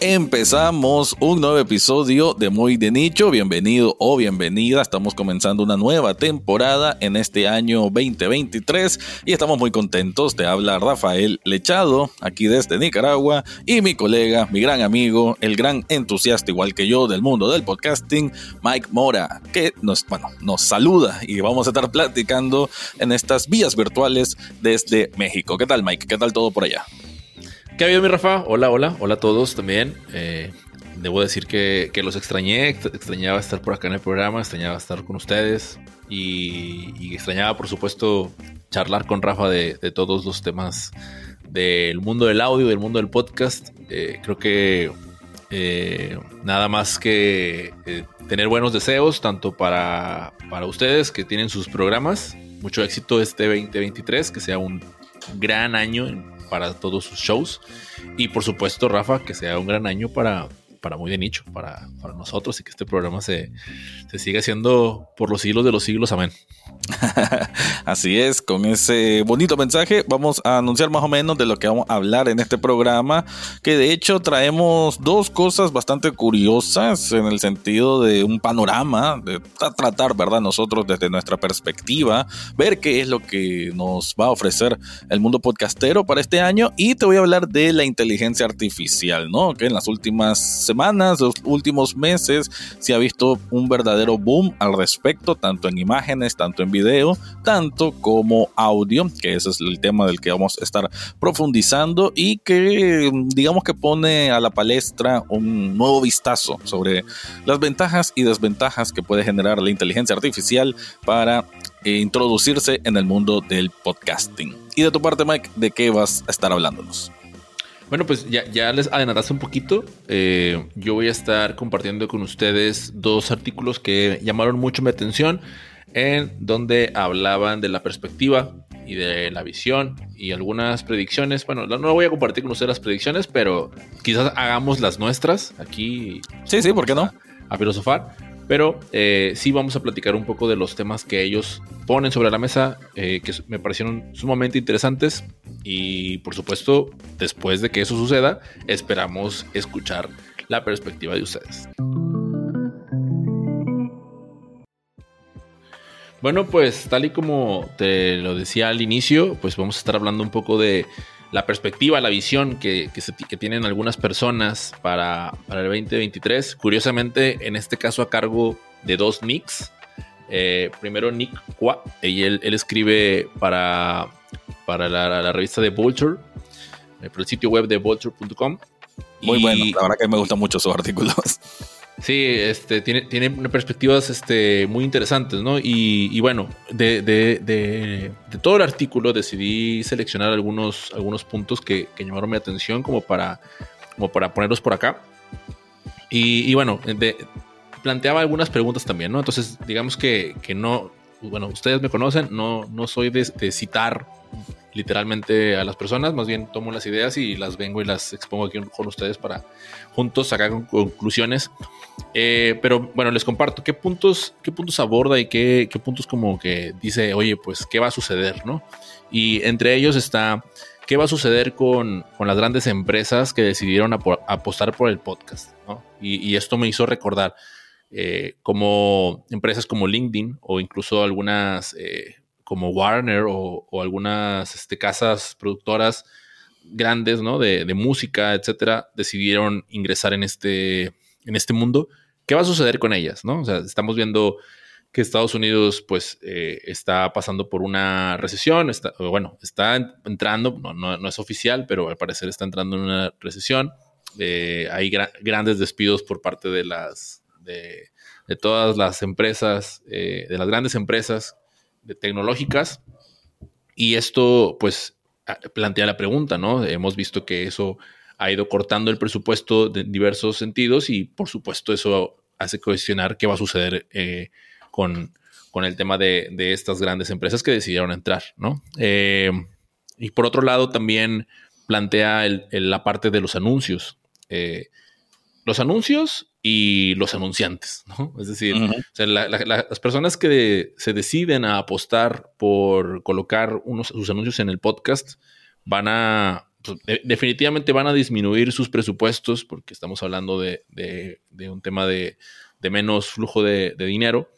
Empezamos un nuevo episodio de Muy de Nicho. Bienvenido o bienvenida. Estamos comenzando una nueva temporada en este año 2023 y estamos muy contentos. de hablar Rafael Lechado, aquí desde Nicaragua, y mi colega, mi gran amigo, el gran entusiasta igual que yo del mundo del podcasting, Mike Mora, que nos, bueno, nos saluda y vamos a estar platicando en estas vías virtuales desde México. ¿Qué tal, Mike? ¿Qué tal todo por allá? ¿Qué ha habido, mi Rafa? Hola, hola, hola a todos también. Eh, debo decir que, los extrañé, extrañaba estar por acá en el programa, extrañaba estar con ustedes y, extrañaba, por supuesto, charlar con Rafa de, todos los temas del mundo del audio, del mundo del podcast. Eh, creo que eh, nada más que tener buenos deseos, tanto para, para ustedes que tienen sus programas. Mucho éxito este 2023, que sea un gran año para todos sus shows. Y por supuesto, Rafa, que sea un gran año para, para muy de nicho, para, para nosotros y que este programa se, se siga haciendo por los siglos de los siglos. Amén. Así es, con ese bonito mensaje vamos a anunciar más o menos de lo que vamos a hablar en este programa, que de hecho traemos dos cosas bastante curiosas en el sentido de un panorama, de tratar, ¿verdad? Nosotros desde nuestra perspectiva, ver qué es lo que nos va a ofrecer el mundo podcastero para este año y te voy a hablar de la inteligencia artificial, ¿no? Que en las últimas semanas, los últimos meses, se ha visto un verdadero boom al respecto, tanto en imágenes, tanto en video, tanto como audio, que ese es el tema del que vamos a estar profundizando y que digamos que pone a la palestra un nuevo vistazo sobre las ventajas y desventajas que puede generar la inteligencia artificial para introducirse en el mundo del podcasting. Y de tu parte, Mike, ¿de qué vas a estar hablándonos? Bueno, pues ya, ya les adelantaste un poquito. Eh, yo voy a estar compartiendo con ustedes dos artículos que llamaron mucho mi atención en donde hablaban de la perspectiva y de la visión y algunas predicciones. Bueno, no voy a compartir con ustedes las predicciones, pero quizás hagamos las nuestras aquí. Sí, sí, ¿por qué no? A, filosofar. Pero eh, sí vamos a platicar un poco de los temas que ellos ponen sobre la mesa, eh, que me parecieron sumamente interesantes. Y por supuesto, después de que eso suceda, esperamos escuchar la perspectiva de ustedes. Bueno, pues tal y como te lo decía al inicio, pues vamos a estar hablando un poco de la perspectiva, la visión que, tienen algunas personas para, el 2023. Curiosamente, en este caso a cargo de dos Nicks. Eh, primero Nick Qua, y él, escribe para, para la, revista de Vulture, eh, por el sitio web de vulture.com. Muy bueno, la verdad que me gustan mucho sus artículos. Sí, este, tiene, tiene perspectivas este, muy interesantes, ¿no? Y, bueno, de, todo el artículo decidí seleccionar algunos, algunos puntos que, llamaron mi atención como para, como para ponerlos por acá. Y, bueno, planteaba algunas preguntas también, ¿no? Entonces, digamos que, que no, bueno, ustedes me conocen, no, no soy de, citar literalmente a las personas, más bien tomo las ideas y las vengo y las expongo aquí con ustedes para juntos sacar conclusiones. Eh, pero bueno, les comparto qué puntos, qué puntos aborda y qué, qué, puntos como que dice, oye, pues qué va a suceder, ¿no? Y entre ellos está qué va a suceder con, con las grandes empresas que decidieron apostar por el podcast, ¿no? Y, esto me hizo recordar eh, como empresas como LinkedIn o incluso algunas eh, como Warner o, algunas este, casas productoras grandes, ¿no? De, música, etcétera, decidieron ingresar en este, en este mundo. ¿Qué va a suceder con ellas, no? O sea, estamos viendo que Estados Unidos, pues, eh, está pasando por una recesión, está, bueno, está entrando, no, es oficial, pero al parecer está entrando en una recesión. Eh, hay grandes despidos por parte de las, de, todas las empresas, eh, de las grandes empresas de tecnológicas. Y esto, pues, plantea la pregunta, ¿no? Hemos visto que eso ha ido cortando el presupuesto en diversos sentidos y, por supuesto, eso hace cuestionar qué va a suceder eh, con, con, el tema de, de, estas grandes empresas que decidieron entrar, ¿no? Eh, y por otro lado, también plantea la parte de los anuncios. Eh, los anuncios y los anunciantes, ¿no? Es decir, las personas que se deciden a apostar por colocar unos, sus anuncios en el podcast van a, pues, definitivamente van a disminuir sus presupuestos porque estamos hablando de, un tema de, menos flujo de, dinero.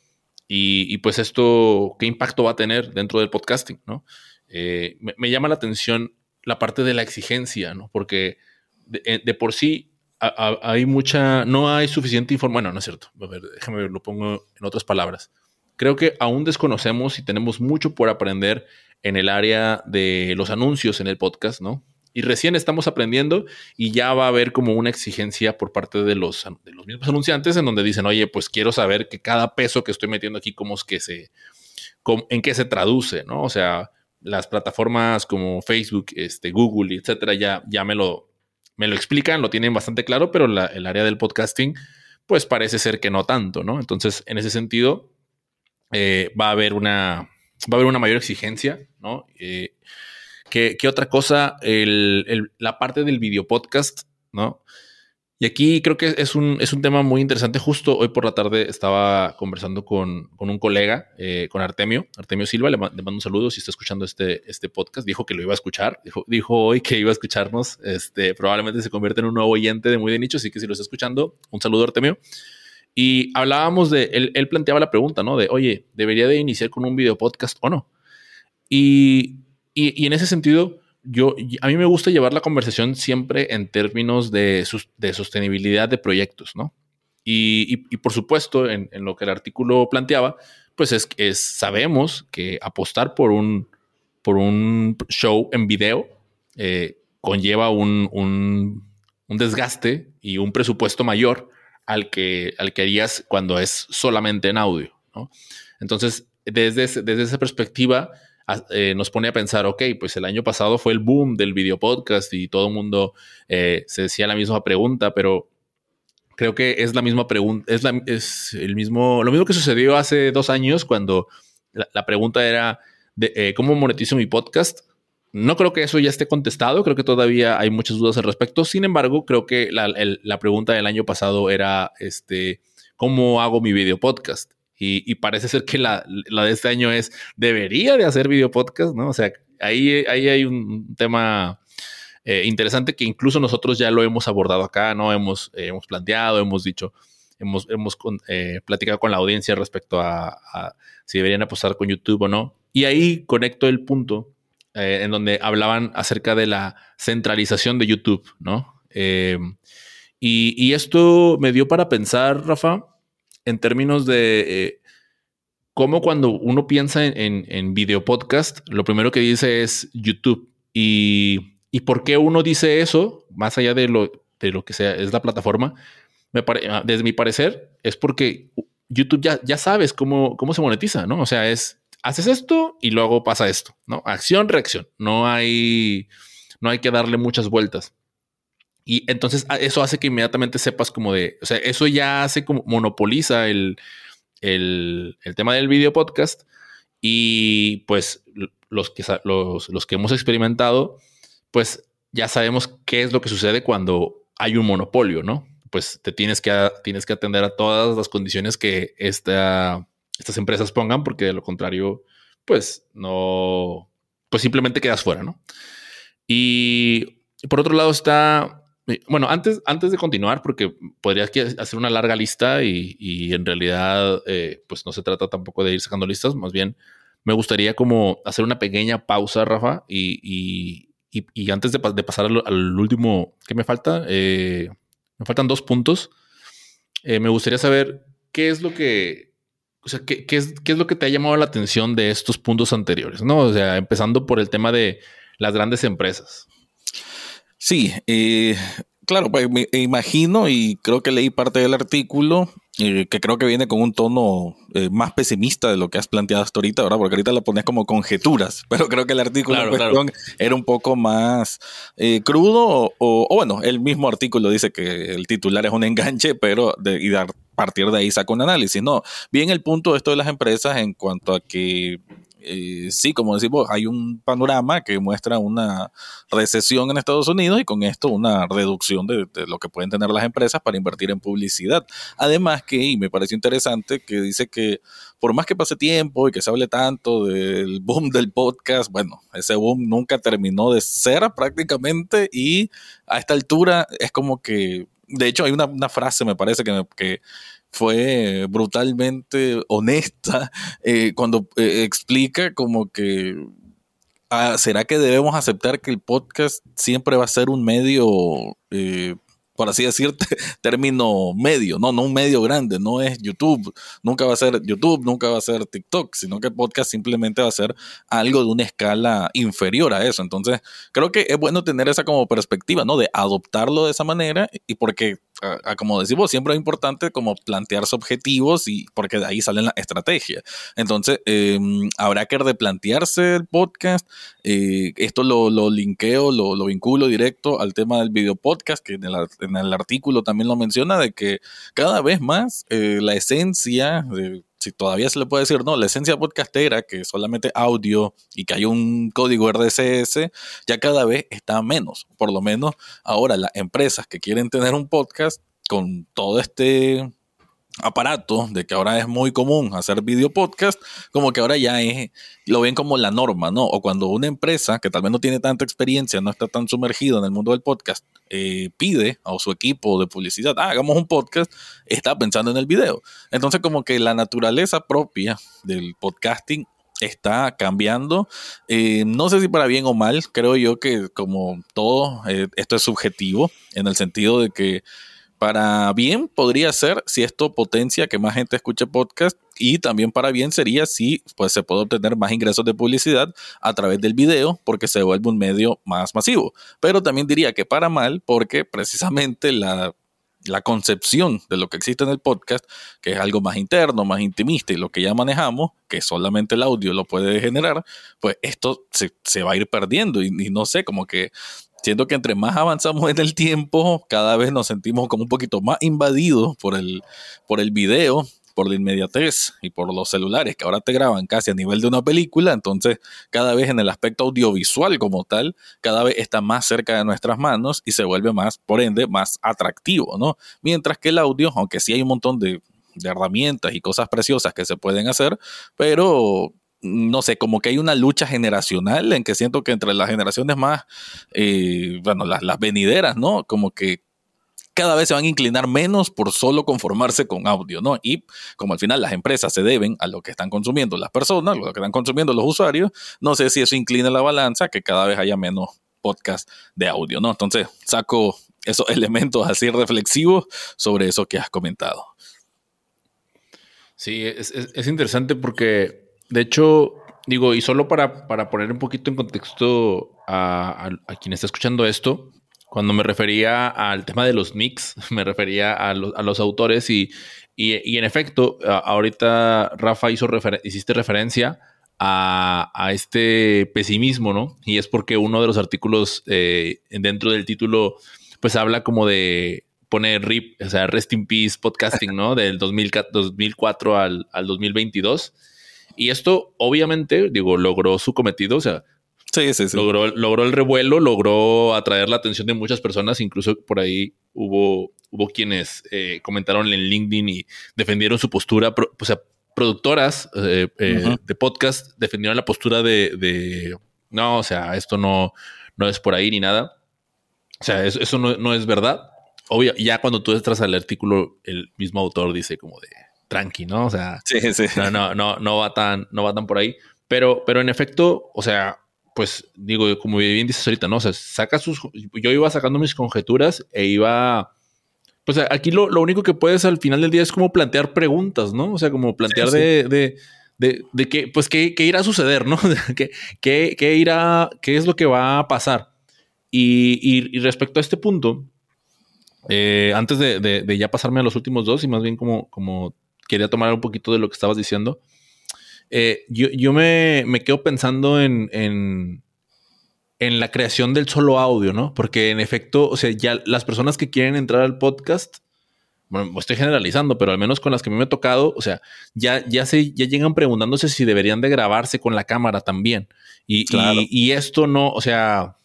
Y, pues esto, ¿qué impacto va a tener dentro del podcasting? ¿no? Eh, me, llama la atención la parte de la exigencia, ¿no? Porque de, por sí hay mucha, no hay suficiente información. Bueno, no es cierto. A ver, déjame ver, lo pongo en otras palabras. Creo que aún desconocemos y tenemos mucho por aprender en el área de los anuncios en el podcast, ¿no? Y recién estamos aprendiendo y ya va a haber como una exigencia por parte de los, de los mismos anunciantes en donde dicen, oye, pues quiero saber que cada peso que estoy metiendo aquí, cómo es que se, en qué se traduce, ¿no? O sea, las plataformas como Facebook, este, Google, etcétera, ya, ya me, lo, me lo explican, lo tienen bastante claro, pero el área del podcasting, pues parece ser que no tanto, ¿no? Entonces, en ese sentido, eh, va a haber una, va a haber una mayor exigencia, ¿no? Eh, ¿Qué, otra cosa? la parte del video podcast, ¿no? Y aquí creo que es un, es un tema muy interesante. Justo hoy por la tarde estaba conversando con, un colega, eh, con Artemio, Artemio Silva, le, mando un saludo si está escuchando este, este podcast. Dijo que lo iba a escuchar, dijo, dijo hoy que iba a escucharnos. Este, probablemente se convierte en un nuevo oyente de muy de nicho, así que si lo está escuchando, un saludo Artemio. Y hablábamos de, él, él planteaba la pregunta, ¿no? De, oye, ¿debería de iniciar con un video podcast o no? Y y, en ese sentido, yo, a mí me gusta llevar la conversación siempre en términos de, de sostenibilidad de proyectos, ¿no? Y, por supuesto, en, lo que el artículo planteaba, pues es que sabemos que apostar por un, por un show en video eh, conlleva un, un, desgaste y un presupuesto mayor al que, al que harías cuando es solamente en audio, ¿no? Entonces, desde, desde esa perspectiva, eh, nos pone a pensar, ok, pues el año pasado fue el boom del video podcast y todo el mundo eh, se decía la misma pregunta, pero creo que es la misma pregunta, es, el mismo, lo mismo que sucedió hace dos años cuando la, pregunta era de, eh, cómo monetizo mi podcast. No creo que eso ya esté contestado, creo que todavía hay muchas dudas al respecto. Sin embargo, creo que la, la pregunta del año pasado era, este, ¿cómo hago mi video podcast? Y, parece ser que la, de este año es, debería de hacer video podcast, ¿no? O sea, ahí, ahí hay un tema eh, interesante que incluso nosotros ya lo hemos abordado acá, ¿no? Hemos, eh, hemos planteado, hemos dicho, hemos, hemos eh, platicado con la audiencia respecto a, si deberían apostar con YouTube o no. Y ahí conecto el punto en donde hablaban acerca de la centralización de YouTube, ¿no? Y, y, esto me dio para pensar, Rafa, en términos de eh, cómo cuando uno piensa en, en, video podcast, lo primero que dice es YouTube. Y, y, por qué uno dice eso, más allá de lo, de lo que sea, es la plataforma, me ah, desde mi parecer, es porque YouTube ya, ya sabes cómo, cómo se monetiza, ¿no? O sea, es, haces esto y luego pasa esto, ¿no? Acción, reacción. No hay, no hay que darle muchas vueltas. Y entonces ah, eso hace que inmediatamente sepas como de, o sea, eso ya hace como monopoliza el, el, tema del video podcast y pues los que, los, los que hemos experimentado, pues ya sabemos qué es lo que sucede cuando hay un monopolio, ¿no? Pues te tienes que, tienes que atender a todas las condiciones que esta, estas empresas pongan, porque de lo contrario, pues no, pues simplemente quedas fuera, ¿no? Y por otro lado está bueno, antes, antes de continuar, porque podrías hacer una larga lista y, en realidad, eh, pues no se trata tampoco de ir sacando listas, más bien me gustaría como hacer una pequeña pausa, Rafa, y, antes de, pasar al, último que me falta, eh, me faltan dos puntos. Eh, me gustaría saber qué es lo que, o sea, qué, es, qué es lo que te ha llamado la atención de estos puntos anteriores, ¿no? O sea, empezando por el tema de las grandes empresas. Sí, eh, claro, pues me imagino y creo que leí parte del artículo eh, que creo que viene con un tono eh, más pesimista de lo que has planteado hasta ahorita, ¿verdad? Porque ahorita lo pones como conjeturas, pero creo que el artículo era un poco más crudo o, bueno, el mismo artículo dice que el titular es un enganche, pero de, y a partir de ahí saca un análisis. No, bien el punto de esto de las empresas en cuanto a que eh, sí, como decimos, hay un panorama que muestra una recesión en Estados Unidos y con esto una reducción de, lo que pueden tener las empresas para invertir en publicidad. Además que, y me pareció interesante, que dice que por más que pase tiempo y que se hable tanto del boom del podcast, bueno, ese boom nunca terminó de ser prácticamente y a esta altura es como que, de hecho hay una, una frase, me parece que, que fue brutalmente honesta eh, cuando eh, explica como que ah, ¿será que debemos aceptar que el podcast siempre va a ser un medio eh, por así decirte, término medio, no, no un medio grande, no es YouTube, nunca va a ser YouTube, nunca va a ser TikTok, sino que podcast simplemente va a ser algo de una escala inferior a eso. Entonces, creo que es bueno tener esa como perspectiva, ¿no? De adoptarlo de esa manera y porque como decimos, siempre es importante como plantearse objetivos y porque de ahí salen la estrategia. Entonces, em, habrá que replantearse el podcast. Eh, esto lo, lo linkeo, lo, lo, vinculo directo al tema del video podcast, que en el, en el artículo también lo menciona, de que cada vez más eh, la esencia de si todavía se le puede decir, no, la esencia podcastera, que solamente audio y que hay un código RSS, ya cada vez está menos. Por lo menos ahora las empresas que quieren tener un podcast con todo este aparato de que ahora es muy común hacer video podcast, como que ahora ya es, lo ven como la norma, ¿no? O cuando una empresa que tal vez no tiene tanta experiencia, no está tan sumergido en el mundo del podcast, eh, pide a su equipo de publicidad, ah, hagamos un podcast, está pensando en el video. Entonces como que la naturaleza propia del podcasting está cambiando. Eh, no sé si para bien o mal, creo yo que como todo, eh, esto es subjetivo, en el sentido de que para bien podría ser si esto potencia que más gente escuche podcast y también para bien sería si pues, se puede obtener más ingresos de publicidad a través del video porque se vuelve un medio más masivo. Pero también diría que para mal porque precisamente la, la concepción de lo que existe en el podcast, que es algo más interno, más intimista y lo que ya manejamos, que solamente el audio lo puede generar, pues esto se, va a ir perdiendo y, y no sé, como que Siento que entre más avanzamos en el tiempo, cada vez nos sentimos como un poquito más invadidos por el, por el video, por la inmediatez y por los celulares que ahora te graban casi a nivel de una película, entonces cada vez en el aspecto audiovisual como tal, cada vez está más cerca de nuestras manos y se vuelve más, por ende, más atractivo, ¿no? Mientras que el audio, aunque sí hay un montón de, de herramientas y cosas preciosas que se pueden hacer, pero no sé, como que hay una lucha generacional en que siento que entre las generaciones más, eh, bueno, las, venideras, ¿no? Como que cada vez se van a inclinar menos por solo conformarse con audio, ¿no? Y como al final las empresas se deben a lo que están consumiendo las personas, lo que están consumiendo los usuarios, no sé si eso inclina la balanza, que cada vez haya menos podcast de audio, ¿no? Entonces saco esos elementos así reflexivos sobre eso que has comentado. Sí, es, es interesante porque de hecho, digo, y solo para, para poner un poquito en contexto a, quien está escuchando esto, cuando me refería al tema de los mix, me refería a, los, autores y, y, en efecto, ahorita Rafa hizo hiciste referencia a, este pesimismo, ¿no? Y es porque uno de los artículos eh, dentro del título, pues habla como de poner RIP, o sea, Rest in Peace Podcasting, ¿no? Del 2004 al, al 2022. Y esto, obviamente, digo, logró su cometido. O sea, sí, sí, sí. Logró, logró el revuelo, logró atraer la atención de muchas personas. Incluso por ahí hubo, hubo quienes eh, comentaron en LinkedIn y defendieron su postura. o sea, productoras eh, eh, de podcast defendieron la postura de, no, o sea, esto no, no es por ahí ni nada. O sea, eso, eso no, no, es verdad. Obvio, ya cuando tú entras al artículo, el mismo autor dice como de, tranqui, ¿no? O sea, No, no, no, no va tan, no va tan por ahí. Pero, pero en efecto, o sea, pues digo, como bien dices ahorita, ¿no? O sea, saca sus. Yo iba sacando mis conjeturas e iba. Pues aquí lo, único que puedes al final del día es como plantear preguntas, ¿no? O sea, como plantear de, de, de, de, qué, pues, qué, qué, irá a suceder, ¿no? ¿Qué, qué, qué, irá, qué es lo que va a pasar. Y, y, respecto a este punto, eh, antes de, de, ya pasarme a los últimos dos y más bien como, como quería tomar un poquito de lo que estabas diciendo. Eh, yo, me, quedo pensando en, en, la creación del solo audio, ¿no? Porque en efecto, o sea, ya las personas que quieren entrar al podcast, bueno, estoy generalizando, pero al menos con las que a mí me ha tocado, o sea, ya, ya, se, ya llegan preguntándose si deberían de grabarse con la cámara también. Y, y, esto no, o sea,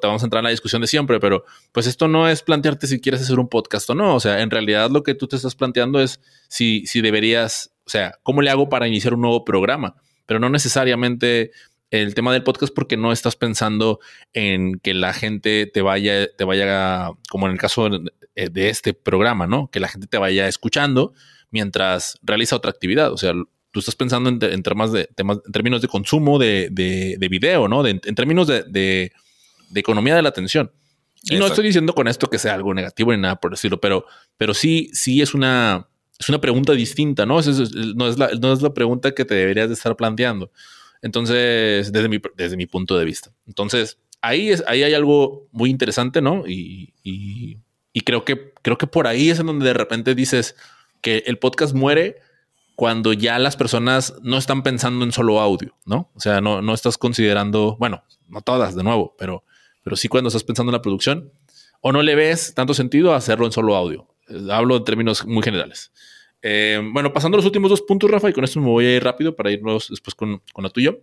te vamos a entrar en la discusión de siempre, pero pues esto no es plantearte si quieres hacer un podcast o no. O sea, en realidad lo que tú te estás planteando es si, si deberías, o sea, ¿cómo le hago para iniciar un nuevo programa? Pero no necesariamente el tema del podcast porque no estás pensando en que la gente te vaya, te vaya, como en el caso de este programa, ¿no? Que la gente te vaya escuchando mientras realiza otra actividad. O sea, tú estás pensando en, temas de, temas, en términos de consumo de, de, video, ¿no? en términos de, economía de la atención. Y no estoy diciendo con esto que sea algo negativo ni nada por decirlo, pero, pero sí, sí es una, es una pregunta distinta, ¿no? no, es la, no es la pregunta que te deberías de estar planteando. Entonces, desde mi, desde mi punto de vista. Entonces, ahí, es, ahí hay algo muy interesante, ¿no? Y, y, creo, que, creo que por ahí es en donde de repente dices que el podcast muere cuando ya las personas no están pensando en solo audio, ¿no? O sea, no, no estás considerando, bueno, no todas de nuevo, pero, pero sí cuando estás pensando en la producción, o no le ves tanto sentido a hacerlo en solo audio. Hablo en términos muy generales. Eh, bueno, pasando a los últimos dos puntos, Rafa, y con esto me voy a ir rápido para irnos después con, con lo tuyo.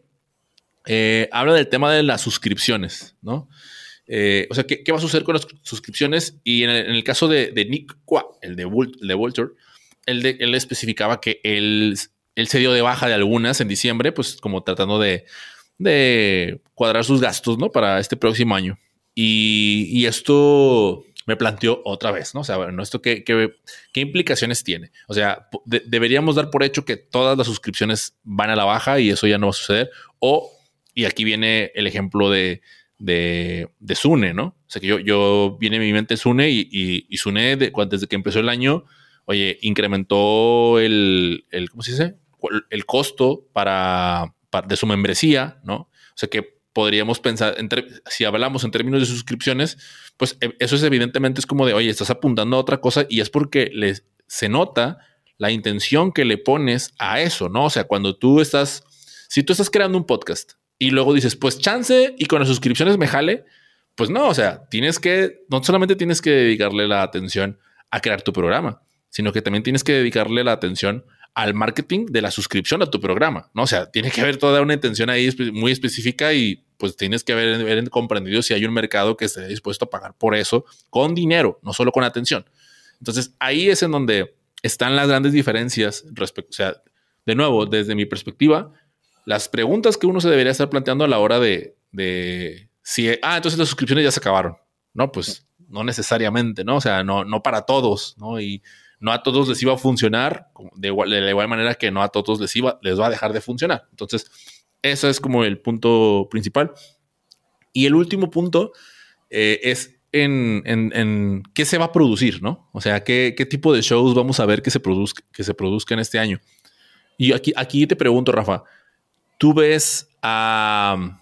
Eh, habla del tema de las suscripciones, ¿no? Eh, o sea, ¿qué, va a suceder con las suscripciones? Y en el, caso de, Nick Qua, el de, el de Walter, él, él, especificaba que él, él se dio de baja de algunas en diciembre, pues como tratando de, de cuadrar sus gastos, ¿no? Para este próximo año. Y, y esto me planteó otra vez, ¿no? O sea, bueno, ¿esto qué, qué, implicaciones tiene? O sea, deberíamos dar por hecho que todas las suscripciones van a la baja y eso ya no va a suceder. O, y aquí viene el ejemplo de, de, de Sune, ¿no? O sea, que yo, yo viene en mi mente Sune y, y, Sune, desde que empezó el año, oye, incrementó el, el ¿cómo se dice? El costo para, de su membresía, ¿no? O sea, que podríamos pensar, entre, si hablamos en términos de suscripciones, pues eh, eso es evidentemente es como de, oye, estás apuntando a otra cosa y es porque les, se nota la intención que le pones a eso, ¿no? O sea, cuando tú estás, si tú estás creando un podcast y luego dices, pues chance y con las suscripciones me jale, pues no, o sea, tienes que, no solamente tienes que dedicarle la atención a crear tu programa, sino que también tienes que dedicarle la atención al marketing de la suscripción a tu programa, ¿no? O sea, tiene que haber toda una intención ahí muy específica y pues tienes que haber, comprendido si hay un mercado que esté dispuesto a pagar por eso con dinero, no solo con atención. Entonces, ahí es en donde están las grandes diferencias respecto, o sea, de nuevo, desde mi perspectiva, las preguntas que uno se debería estar planteando a la hora de, de si, ah, entonces las suscripciones ya se acabaron. No, pues no necesariamente, ¿no? O sea, no, no para todos, ¿no? Y no a todos les iba a funcionar de, igual, de la igual manera que no a todos les, iba, les va a dejar de funcionar. Entonces, ese es como el punto principal. Y el último punto eh, es en, qué se va a producir, ¿no? O sea, qué, tipo de shows vamos a ver que se, produzca, que se produzcan este año. Y aquí, aquí te pregunto, Rafa, ¿tú ves a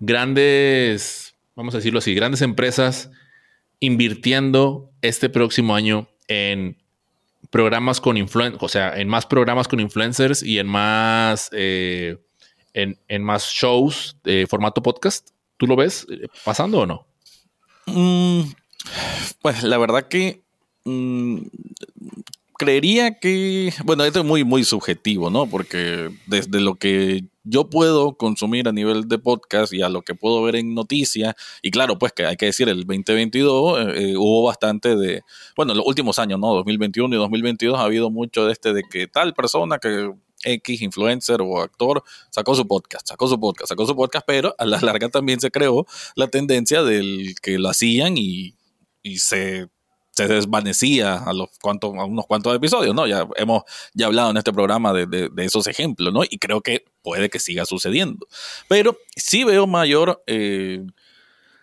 grandes, vamos a decirlo así, grandes empresas invirtiendo este próximo año en programas con influencers, o sea, en más programas con influencers y en más eh, en, más shows de formato podcast. ¿Tú lo ves eh, pasando o no? Mm, pues la verdad que mm, creería que, bueno, esto es muy, muy subjetivo, ¿no? Porque desde lo que yo puedo consumir a nivel de podcast y a lo que puedo ver en noticias, y claro, pues que hay que decir, el 2022 eh, eh, hubo bastante de, bueno, en los últimos años, ¿no? 2021 y 2022 ha habido mucho de este de que tal persona que X influencer o actor sacó su podcast, sacó su podcast, sacó su podcast, pero a la larga también se creó la tendencia del que lo hacían y, se, desvanecía a, los cuantos, a unos cuantos episodios, ¿no? Ya hemos ya hablado en este programa de, esos ejemplos, ¿no? Y creo que puede que siga sucediendo. Pero sí veo mayor eh,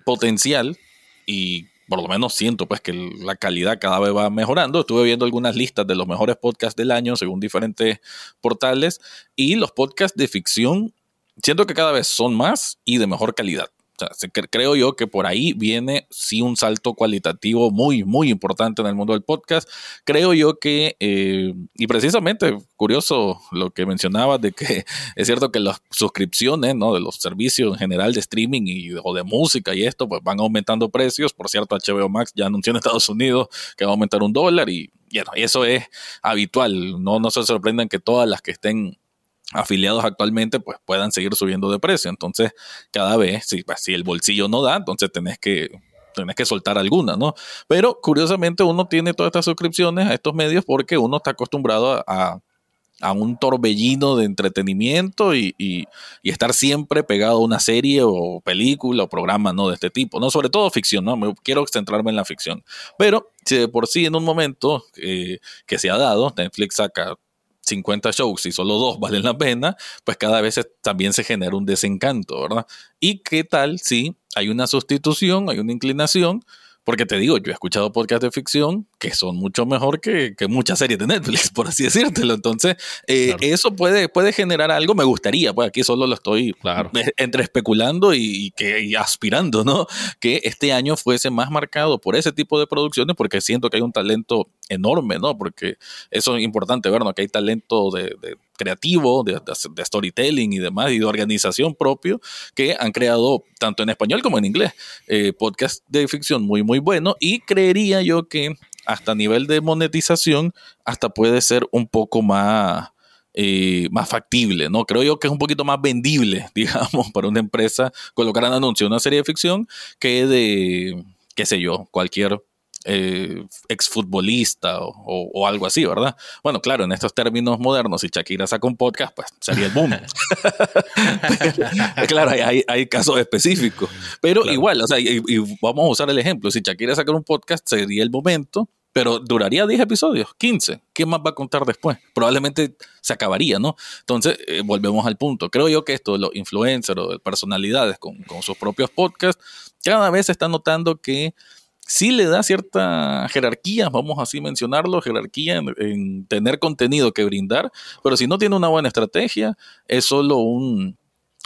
potencial y por lo menos siento pues que la calidad cada vez va mejorando. Estuve viendo algunas listas de los mejores podcasts del año según diferentes portales y los podcasts de ficción siento que cada vez son más y de mejor calidad creo yo que por ahí viene sí un salto cualitativo muy, muy importante en el mundo del podcast. Creo yo que, eh, y precisamente, curioso lo que mencionabas de que es cierto que las suscripciones, ¿no? De los servicios en general de streaming y, o de música y esto, pues van aumentando precios. Por cierto, HBO Max ya anunció en Estados Unidos que va a aumentar un dólar y y eso es habitual. No, no se sorprendan que todas las que estén afiliados actualmente pues puedan seguir subiendo de precio. Entonces, cada vez, si, pues, si el bolsillo no da, entonces tenés que tenés que soltar alguna, ¿no? Pero curiosamente uno tiene todas estas suscripciones a estos medios porque uno está acostumbrado a, a un torbellino de entretenimiento y, y, estar siempre pegado a una serie o película o programa ¿no? de este tipo, ¿no? Sobre todo ficción, ¿no? Me, quiero centrarme en la ficción. Pero si de por sí en un momento eh, que se ha dado, Netflix saca 50 shows y solo dos valen la pena, pues cada vez también se genera un desencanto, ¿verdad? ¿Y qué tal si hay una sustitución, hay una inclinación? Porque te digo, yo he escuchado podcasts de ficción que son mucho mejor que, muchas series de Netflix, por así decírtelo. Entonces, eh, eso puede, puede generar algo, me gustaría, pues aquí solo lo estoy claro. entre especulando y, que, aspirando, ¿no? Que este año fuese más marcado por ese tipo de producciones, porque siento que hay un talento enorme, ¿no? Porque eso es importante ver, ¿no? Que hay talento de, creativo, de, storytelling y demás, y de organización propio, que han creado tanto en español como en inglés eh, podcast de ficción muy, muy bueno. Y creería yo que hasta nivel de monetización, hasta puede ser un poco más, eh, más factible, ¿no? Creo yo que es un poquito más vendible, digamos, para una empresa colocar en anuncio una serie de ficción que de, qué sé yo, cualquier eh, exfutbolista o, algo así, ¿verdad? Bueno, claro, en estos términos modernos, si Shakira saca un podcast, pues sería el boom. claro, hay, casos específicos. Pero igual, o sea, y, vamos a usar el ejemplo, si Shakira saca un podcast, sería el momento, pero duraría 10 episodios, 15. ¿Qué más va a contar después? Probablemente se acabaría, ¿no? Entonces, eh, volvemos al punto. Creo yo que esto de los influencers o de personalidades con, con sus propios podcasts, cada vez se está notando que sí le da cierta jerarquía, vamos así mencionarlo, jerarquía en, tener contenido que brindar, pero si no tiene una buena estrategia, es solo un,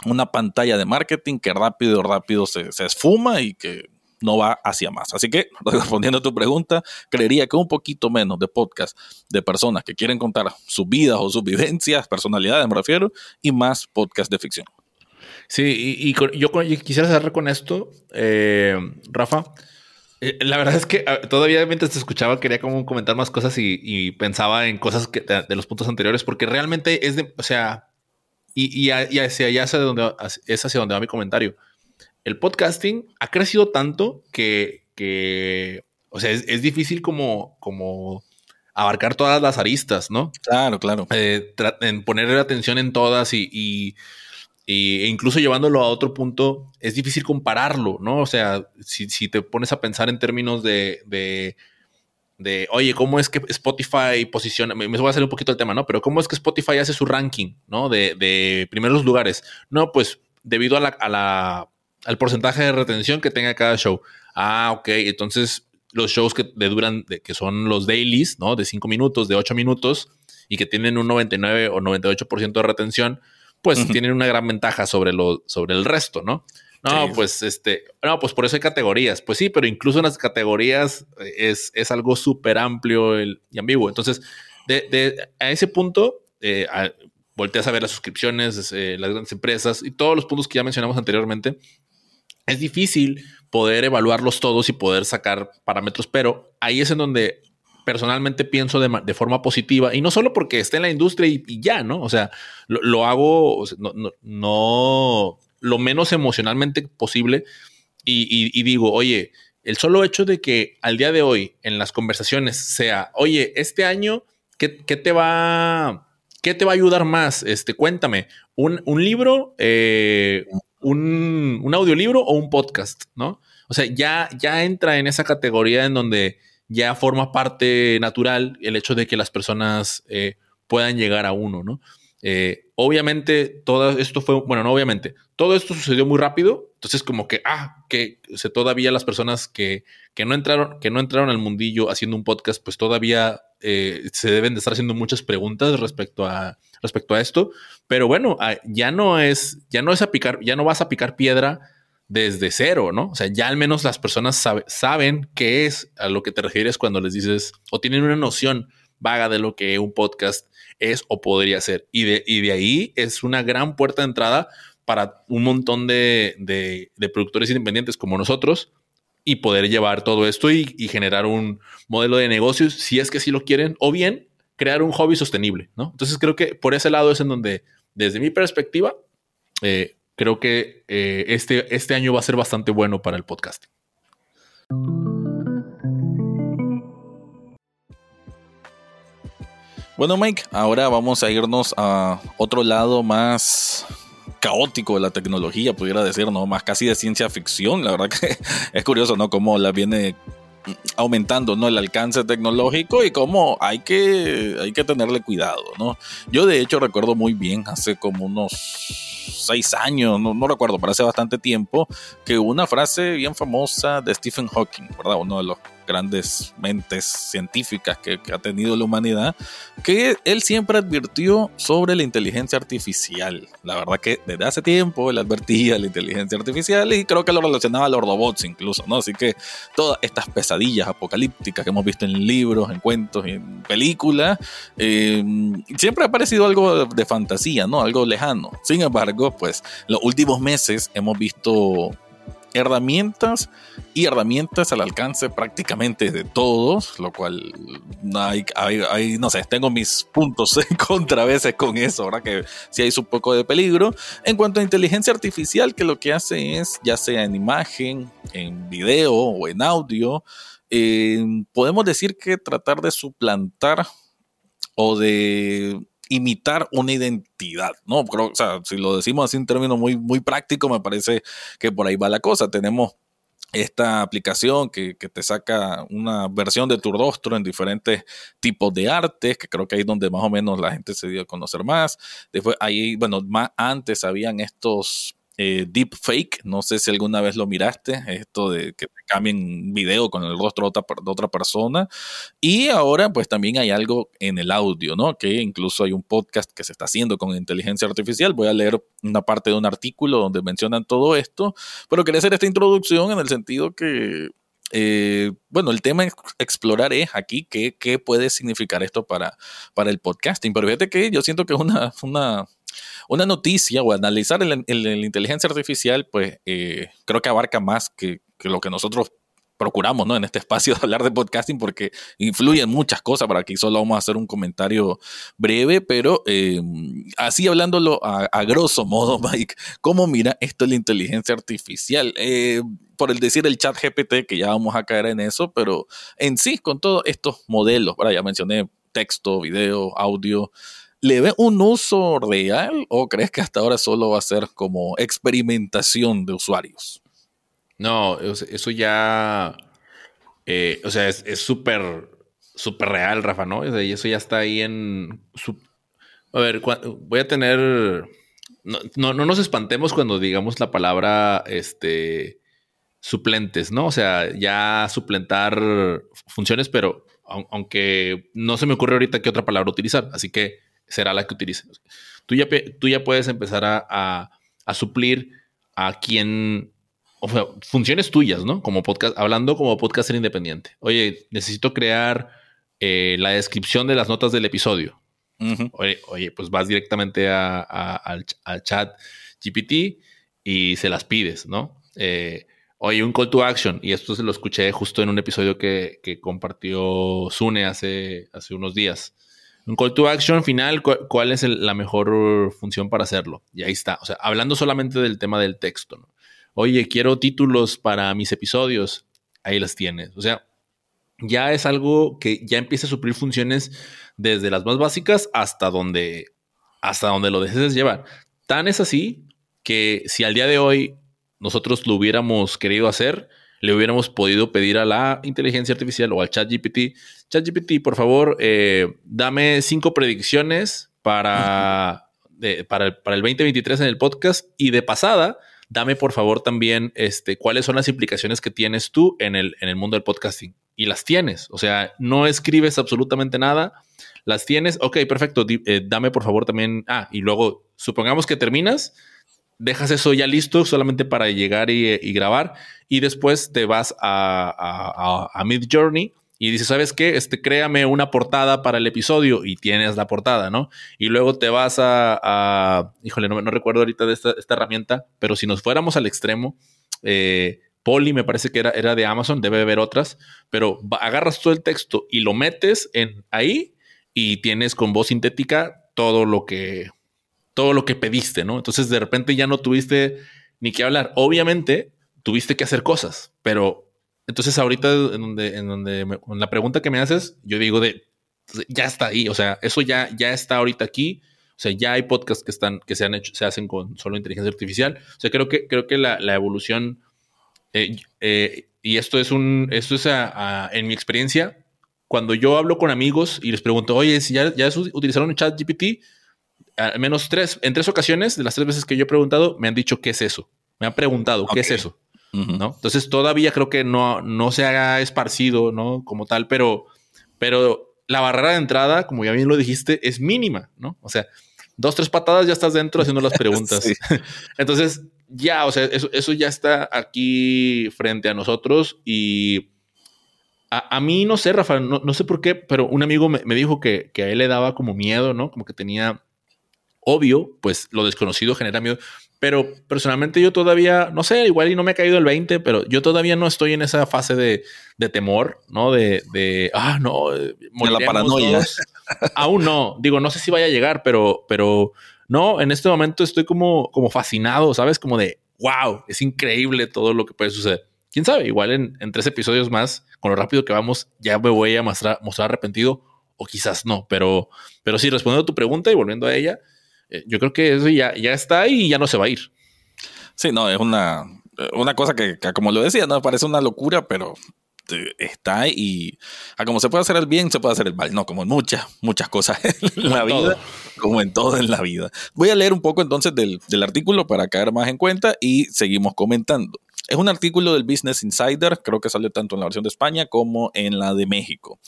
una pantalla de marketing que rápido, rápido se, se esfuma y que no va hacia más. Así que, respondiendo a tu pregunta, creería que un poquito menos de podcast de personas que quieren contar sus vidas o sus vivencias, personalidades me refiero, y más podcast de ficción. Sí, y, yo, quisiera cerrar con esto, eh, Rafa. Eh, la verdad es que ah, todavía mientras te escuchaba quería como comentar más cosas y, pensaba en cosas que, de, los puntos anteriores, porque realmente es de, o sea, y, hacia allá hacia donde, es hacia donde va mi comentario. El podcasting ha crecido tanto que, o sea, es, difícil como, como abarcar todas las aristas, ¿no? Claro, claro. Eh, en poner atención en todas y e incluso llevándolo a otro punto, es difícil compararlo, ¿no? O sea, si, te pones a pensar en términos de, de, oye, ¿cómo es que Spotify posiciona? Me, voy a hacer un poquito el tema, ¿no? Pero ¿cómo es que Spotify hace su ranking, ¿no? De, de primeros lugares. No, pues debido a la, al porcentaje de retención que tenga cada show. Ah, ok. Entonces, los shows que duran, que son los dailies, ¿no? De 5 minutos, de 8 minutos y que tienen un 99 o 98% de retención, pues tienen una gran ventaja sobre, lo, sobre el resto, ¿no? No, pues este, no, pues por eso hay categorías. Pues sí, pero incluso en las categorías eh, es, es algo súper amplio y ambiguo. Entonces, de, a ese punto, eh, volteas a ver las suscripciones, eh, las grandes empresas y todos los puntos que ya mencionamos anteriormente. Es difícil poder evaluarlos todos y poder sacar parámetros, pero ahí es en donde personalmente pienso de, forma positiva y no solo porque esté en la industria y, ya, ¿no? O sea, lo, hago no, lo menos emocionalmente posible y, digo, oye, el solo hecho de que al día de hoy en las conversaciones sea, oye, este año, ¿qué, te va... ¿Qué te va a ayudar más? Este, cuéntame, un, libro, eh, un, un audiolibro o un podcast, ¿no? O sea, ya, ya entra en esa categoría en donde ya forma parte natural el hecho de que las personas eh, puedan llegar a uno, ¿no? Eh, obviamente, todo esto fue, bueno, no obviamente, todo esto sucedió muy rápido, entonces como que, ah, que todavía las personas que, que, no entraron, que no entraron al mundillo haciendo un podcast, pues todavía eh, se deben de estar haciendo muchas preguntas respecto a, respecto a esto, pero bueno, ah, ya no es, ya no es a picar, ya no vas a picar piedra desde cero, ¿no? O sea, ya al menos las personas saben qué es a lo que te refieres cuando les dices o tienen una noción vaga de lo que un podcast es o podría ser. Y de, y de ahí es una gran puerta de entrada para un montón de, de, productores independientes como nosotros y poder llevar todo esto y, generar un modelo de negocios si es que sí lo quieren, o bien crear un hobby sostenible, ¿no? Entonces creo que por ese lado es en donde, desde mi perspectiva, eh, creo que eh, este, este año va a ser bastante bueno para el podcasting. Bueno, Mike, ahora vamos a irnos a otro lado más caótico de la tecnología, pudiera decir, ¿no? Más casi de ciencia ficción. La verdad que es curioso, ¿no? Cómo la viene aumentando ¿no? el alcance tecnológico y cómo hay que, hay que tenerle cuidado. ¿no? Yo de hecho recuerdo muy bien, hace como unos seis años, no, no recuerdo, pero hace bastante tiempo, que una frase bien famosa de Stephen Hawking, ¿verdad? Uno de los grandes mentes científicas que, ha tenido la humanidad, que él siempre advirtió sobre la inteligencia artificial. La verdad que desde hace tiempo él advertía la inteligencia artificial y creo que lo relacionaba a los robots incluso, ¿no? Así que todas estas pesadillas apocalípticas que hemos visto en libros, en cuentos, en películas, eh, siempre ha parecido algo de, de fantasía, ¿no? Algo lejano. Sin embargo, pues los últimos meses hemos visto herramientas y herramientas al alcance prácticamente de todos, lo cual hay, no sé, tengo mis puntos en contra a veces con eso, ahora que sí hay un poco de peligro. En cuanto a inteligencia artificial, que lo que hace es, ya sea en imagen, en video o en audio, eh, podemos decir que tratar de suplantar o de imitar una identidad, ¿no? Creo, o sea, si lo decimos así en términos muy, muy prácticos, me parece que por ahí va la cosa. Tenemos esta aplicación que, te saca una versión de tu rostro en diferentes tipos de artes, que creo que ahí es donde más o menos la gente se dio a conocer más. Después ahí, bueno, más antes habían estos eh, deep fake, no sé si alguna vez lo miraste, esto de que te cambien video con el rostro de otra, persona. Y ahora pues también hay algo en el audio, ¿no? Que incluso hay un podcast que se está haciendo con inteligencia artificial. Voy a leer una parte de un artículo donde mencionan todo esto, pero quería hacer esta introducción en el sentido que eh, bueno, el tema explorar es aquí qué, qué puede significar esto para, para el podcasting. Pero fíjate que yo siento que es una, una, una noticia o analizar la inteligencia artificial, pues eh, creo que abarca más que, lo que nosotros procuramos, ¿no? En este espacio de hablar de podcasting porque influyen muchas cosas. Para aquí solo vamos a hacer un comentario breve, pero eh, así hablándolo a, grosso modo, Mike, ¿cómo mira esto la inteligencia artificial? Eh, por el decir el chat GPT, que ya vamos a caer en eso, pero en sí, con todos estos modelos, ya mencioné texto, video, audio, ¿Le ve un uso real o crees que hasta ahora solo va a ser como experimentación de usuarios? No, eso ya, eh, o sea, es súper, súper real, Rafa, ¿no? y eso ya está ahí en... A ver, voy a tener... No, no, nos espantemos cuando digamos la palabra, este, suplentes, ¿no? O sea, ya suplentar funciones, pero aunque no se me ocurre ahorita qué otra palabra utilizar, así que será la que utilicen. Tú ya, tú ya puedes empezar a, suplir a quien, o sea, funciones tuyas, ¿no? Como podcast, hablando como podcaster independiente. Oye, necesito crear eh, la descripción de las notas del episodio. oye, pues vas directamente al, chat GPT y se las pides, ¿no? Eh, oye, un call to action, y esto se lo escuché justo en un episodio que, que compartió Sune hace, hace unos días. Un call to action final, ¿cuál es la mejor función para hacerlo? Y ahí está. O sea, hablando solamente del tema del texto. Oye, quiero títulos para mis episodios. Ahí las tienes. O sea, ya es algo que ya empieza a suplir funciones desde las más básicas hasta donde, hasta donde lo desees llevar. Tan es así que si al día de hoy nosotros lo hubiéramos querido hacer, le hubiéramos podido pedir a la inteligencia artificial o al chat GPT, chat GPT, por favor, eh, dame cinco predicciones para, para, el, para el 2023 en el podcast y de pasada, dame por favor también este, cuáles son las implicaciones que tienes tú en el, en el mundo del podcasting. Y las tienes, o sea, no escribes absolutamente nada, las tienes, ok, perfecto, eh, dame por favor también, ah, y luego supongamos que terminas, dejas eso ya listo solamente para llegar y, grabar y después te vas a, a, Mid Journey y dices, ¿sabes qué? Este, créame una portada para el episodio y tienes la portada, ¿no? Y luego te vas a, híjole, no, no, recuerdo ahorita de esta, esta, herramienta, pero si nos fuéramos al extremo, eh, me parece que era, era de Amazon, debe haber otras, pero agarras todo el texto y lo metes en ahí y tienes con voz sintética todo lo que todo lo que pediste, ¿no? Entonces de repente ya no tuviste ni que hablar. Obviamente tuviste que hacer cosas, pero entonces ahorita en donde, en donde en la pregunta que me haces, yo digo de ya está ahí, o sea, eso ya, ya está ahorita aquí. O sea, ya hay podcasts que están, que se han hecho, se hacen con solo inteligencia artificial. O sea, creo que, creo que la, evolución, eh, eh, y esto es un, esto es en mi experiencia, cuando yo hablo con amigos y les pregunto, oye, si ya, ya utilizaron chat GPT, al menos tres, en tres ocasiones, de las tres veces que yo he preguntado, me han dicho qué es eso. Me han preguntado qué es eso. ¿No? Entonces todavía creo que no, no se ha esparcido, ¿no? Como tal, pero, pero la barrera de entrada, como ya bien lo dijiste, es mínima, ¿no? O sea, dos, tres patadas ya estás dentro haciendo las preguntas. Entonces, ya, o sea, eso, ya está aquí frente a nosotros y a, mí no sé, Rafa, no, sé por qué, pero un amigo me, me dijo que, que, a él le daba como miedo, ¿no? Como que tenía obvio, pues lo desconocido genera miedo. Pero personalmente yo todavía, no sé, igual y no me ha caído el 20, pero yo todavía no estoy en esa fase de, temor, ¿no? De, de, ah, no, de la paranoia. Aún no, digo, no sé si vaya a llegar, pero, pero no, en este momento estoy como, como fascinado, ¿sabes? Como de, wow, es increíble todo lo que puede suceder. Quién sabe, igual en, en tres episodios más, con lo rápido que vamos, ya me voy a mostrar, mostrar arrepentido o quizás no, pero, pero sí, respondiendo a tu pregunta y volviendo a ella, eh, yo creo que eso ya, ya está y ya no se va a ir. Sí, no, es una, una cosa que, como lo decía, no parece una locura, pero eh, está y a como se puede hacer el bien, se puede hacer el mal, no, como en muchas, muchas cosas en la vida, como en todo en la vida. Voy a leer un poco entonces del, del artículo para caer más en cuenta y seguimos comentando. Es un artículo del Business Insider, creo que salió tanto en la versión de España como en la de México.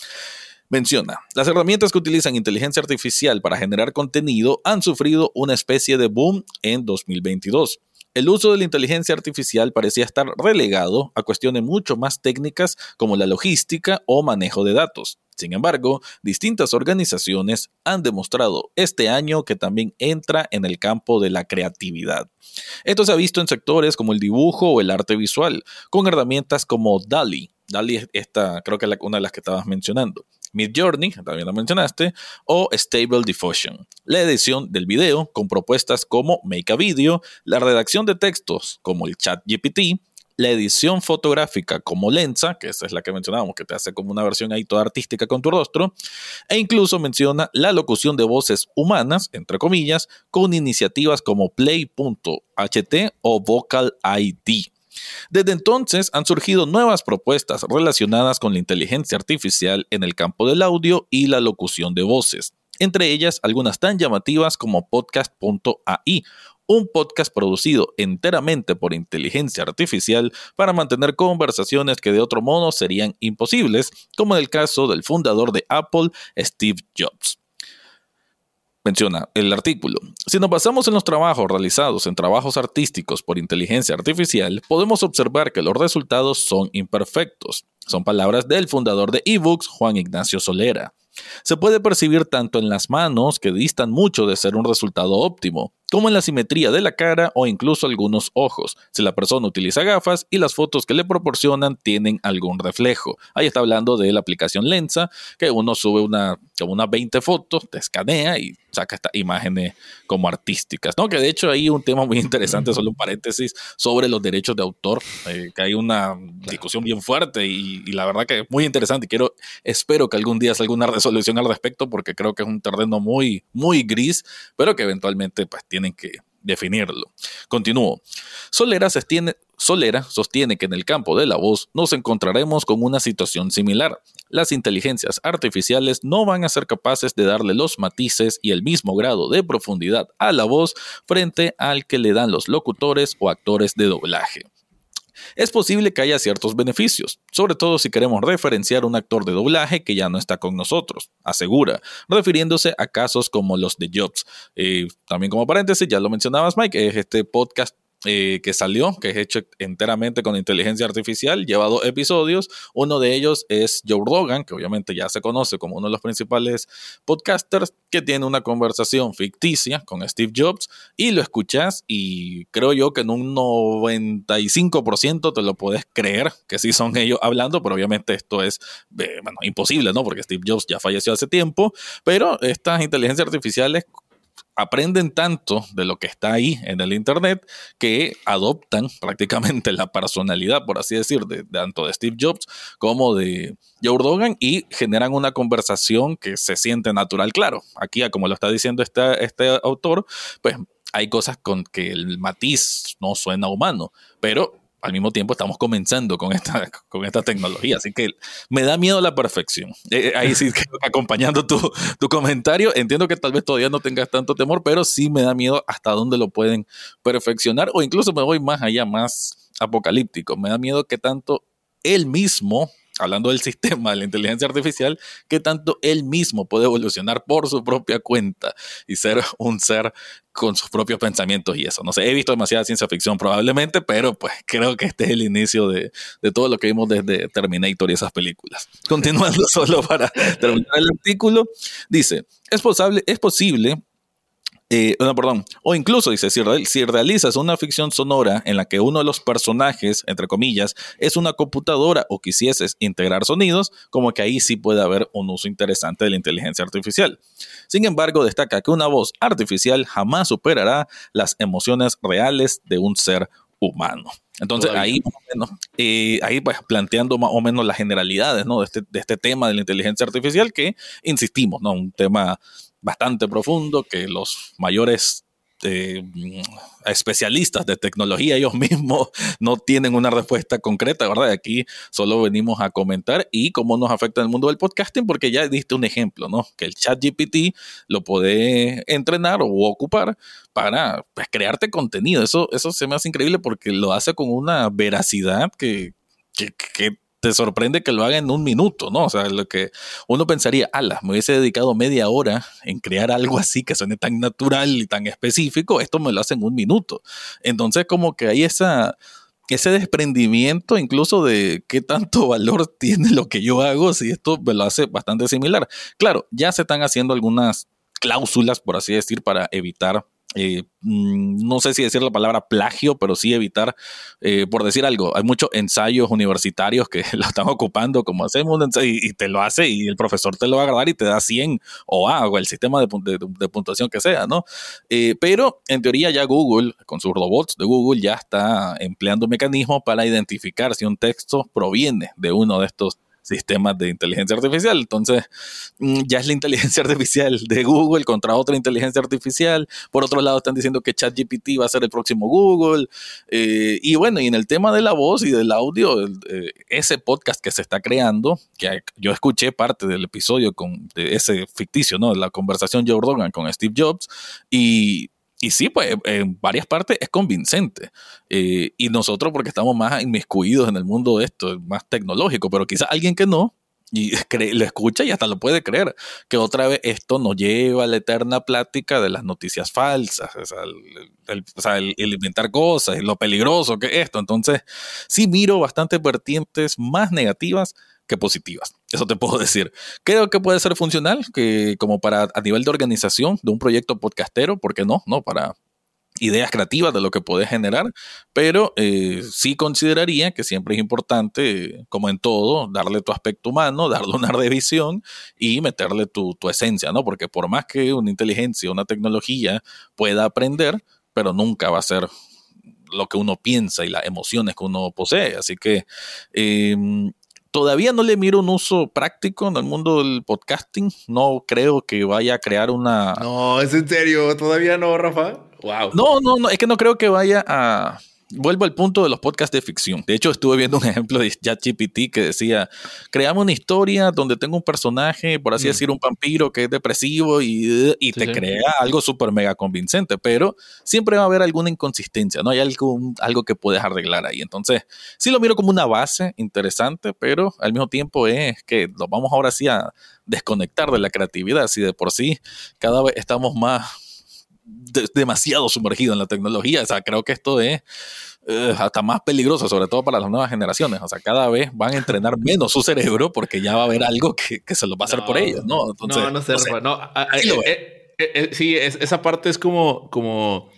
Menciona, las herramientas que utilizan inteligencia artificial para generar contenido han sufrido una especie de boom en 2022. El uso de la inteligencia artificial parecía estar relegado a cuestiones mucho más técnicas como la logística o manejo de datos. Sin embargo, distintas organizaciones han demostrado este año que también entra en el campo de la creatividad. Esto se ha visto en sectores como el dibujo o el arte visual, con herramientas como DALI. DALI es esta, creo que es una de las que estabas mencionando, Mid Journey, también lo mencionaste, o Stable Diffusion. La edición del video con propuestas como Make a Video, la redacción de textos como el Chat GPT, la edición fotográfica como Lensa, que esa es la que mencionábamos, que te hace como una versión ahí toda artística con tu rostro, e incluso menciona la locución de voces humanas, entre comillas, con iniciativas como Play.ht o Vocal ID. Desde entonces han surgido nuevas propuestas relacionadas con la inteligencia artificial en el campo del audio y la locución de voces, entre ellas algunas tan llamativas como podcast.ai, un podcast producido enteramente por inteligencia artificial para mantener conversaciones que de otro modo serían imposibles, como en el caso del fundador de Apple, Steve Jobs. Menciona el artículo. Si nos basamos en los trabajos realizados en trabajos artísticos por inteligencia artificial, podemos observar que los resultados son imperfectos. Son palabras del fundador de eBooks, Juan Ignacio Solera. Se puede percibir tanto en las manos, que distan mucho de ser un resultado óptimo, como en la simetría de la cara o incluso algunos ojos, si la persona utiliza gafas y las fotos que le proporcionan tienen algún reflejo. Ahí está hablando de la aplicación Lensa, que uno sube una, unas 20 fotos, te escanea y saca estas imágenes como artísticas, ¿no? Que de hecho hay un tema muy interesante, solo un paréntesis, sobre los derechos de autor, eh, que hay una discusión bien fuerte y, la verdad que es muy interesante y quiero, espero que algún día salga una resolución al respecto porque creo que es un terreno muy, muy gris, pero que eventualmente pues tienen que definirlo. Continúo. Solera sostiene, Solera sostiene que en el campo de la voz nos encontraremos con una situación similar. Las inteligencias artificiales no van a ser capaces de darle los matices y el mismo grado de profundidad a la voz frente al que le dan los locutores o actores de doblaje es posible que haya ciertos beneficios, sobre todo si queremos referenciar un actor de doblaje que ya no está con nosotros, asegura, refiriéndose a casos como los de Jobs. también como paréntesis, ya lo mencionabas Mike, es este podcast eh, que salió, que es hecho enteramente con inteligencia artificial, lleva dos episodios. Uno de ellos es Joe Rogan, que obviamente ya se conoce como uno de los principales podcasters, que tiene una conversación ficticia con Steve Jobs y lo escuchas y creo yo que en un 95% te lo puedes creer que sí son ellos hablando, pero obviamente esto es eh, imposible, ¿no? Porque Steve Jobs ya falleció hace tiempo, pero estas inteligencias artificiales aprenden tanto de lo que está ahí en el Internet que adoptan prácticamente la personalidad, por así decir, de, tanto de Steve Jobs como de Joe Rogan y generan una conversación que se siente natural. Claro, aquí, como lo está diciendo este, este autor, pues hay cosas con que el matiz no suena humano, pero al mismo tiempo estamos comenzando con esta, con esta tecnología, así que me da miedo la perfección. Eh, eh, ahí sí, acompañando tu, tu, comentario, entiendo que tal vez todavía no tengas tanto temor, pero sí me da miedo hasta dónde lo pueden perfeccionar o incluso me voy más allá, más apocalíptico. Me da miedo que tanto él mismo hablando del sistema de la inteligencia artificial, que tanto él mismo puede evolucionar por su propia cuenta y ser un ser con sus propios pensamientos y eso. No sé, he visto demasiada ciencia ficción probablemente, pero pues creo que este es el inicio de, de todo lo que vimos desde Terminator y esas películas. Continuando solo para terminar el artículo, dice, es posible, es posible eh, no, perdón. O incluso, dice, si, si, realizas una ficción sonora en la que uno de los personajes, entre comillas, es una computadora o quisieses integrar sonidos, como que ahí sí puede haber un uso interesante de la inteligencia artificial. Sin embargo, destaca que una voz artificial jamás superará las emociones reales de un ser humano. Entonces ahí, eh, ahí pues planteando más o menos las generalidades ¿no? de, este, de este tema de la inteligencia artificial que, insistimos, ¿no? un tema bastante profundo que los mayores eh, especialistas de tecnología ellos mismos no tienen una respuesta concreta, ¿verdad? Aquí solo venimos a comentar y cómo nos afecta el mundo del podcasting, porque ya diste un ejemplo, ¿no? Que el chat GPT lo puede entrenar o ocupar para pues, crearte contenido. Eso, eso se me hace increíble porque lo hace con una veracidad que, que, que te sorprende que lo haga en un minuto, ¿no? O sea, lo que uno pensaría, ala, me hubiese dedicado media hora en crear algo así que suene tan natural y tan específico, esto me lo hace en un minuto. Entonces, como que hay esa, ese desprendimiento incluso de qué tanto valor tiene lo que yo hago si esto me lo hace bastante similar. Claro, ya se están haciendo algunas cláusulas, por así decir, para evitar eh, mm, no sé si decir la palabra plagio, pero sí evitar, eh, por decir algo, hay muchos ensayos universitarios que lo están ocupando como hacemos un ensayo y, te lo hace y el profesor te lo va a agradar y te da 100 o A o el sistema de, puntuación que sea, ¿no? Eh, pero en teoría ya Google, con sus robots de Google, ya está empleando un mecanismo para identificar si un texto proviene de uno de estos sistemas de inteligencia artificial. Entonces, mm, ya es la inteligencia artificial de Google contra otra inteligencia artificial. Por otro lado, están diciendo que ChatGPT va a ser el próximo Google. Eh, y bueno, y en el tema de la voz y del audio, eh, ese podcast que se está creando, que yo escuché parte del episodio con de ese ficticio, ¿no? La conversación Joe Rogan con Steve Jobs. Y y sí, pues en varias partes es convincente. Eh, y nosotros porque estamos más inmiscuidos en el mundo de esto, más tecnológico, pero quizás alguien que no, y lo escucha y hasta lo puede creer, que otra vez esto nos lleva a la eterna plática de las noticias falsas, o sea, el, el inventar cosas, lo peligroso que es esto. Entonces, sí miro bastantes vertientes más negativas que positivas. Eso te puedo decir. Creo que puede ser funcional, que como para a nivel de organización de un proyecto podcastero, ¿por qué no? No, para ideas creativas de lo que puede generar, pero eh, sí consideraría que siempre es importante, como en todo, darle tu aspecto humano, darle una revisión y meterle tu, tu esencia, ¿no? Porque por más que una inteligencia, una tecnología pueda aprender, pero nunca va a ser lo que uno piensa y las emociones que uno posee. Así que em, todavía no le miro un uso práctico en el mundo del podcasting. No creo que vaya a crear una. No, es en serio, todavía no, Rafa. Wow. No, no, no, es que no creo que vaya a vuelvo al punto de los podcasts de ficción. De hecho, estuve viendo un ejemplo de ChatGPT que decía, creamos una historia donde tengo un personaje, por así mm. decir, un vampiro que es depresivo y, te crea algo súper mega convincente, pero siempre va a haber alguna inconsistencia, ¿no? Hay algo, algo que puedes arreglar ahí. Entonces, sí lo miro como una base interesante, pero al mismo tiempo es que lo vamos ahora sí a desconectar de la creatividad, si de por sí cada vez estamos más demasiado sumergido en la tecnología. O sea, creo que esto es eh, hasta más peligroso, sobre todo para las nuevas generaciones. O sea, cada vez van a entrenar menos su cerebro porque ya va a haber algo que, se lo va a hacer por ellos, ¿no? Entonces, no, no sé, no, eh, eh, sí, esa parte es como, como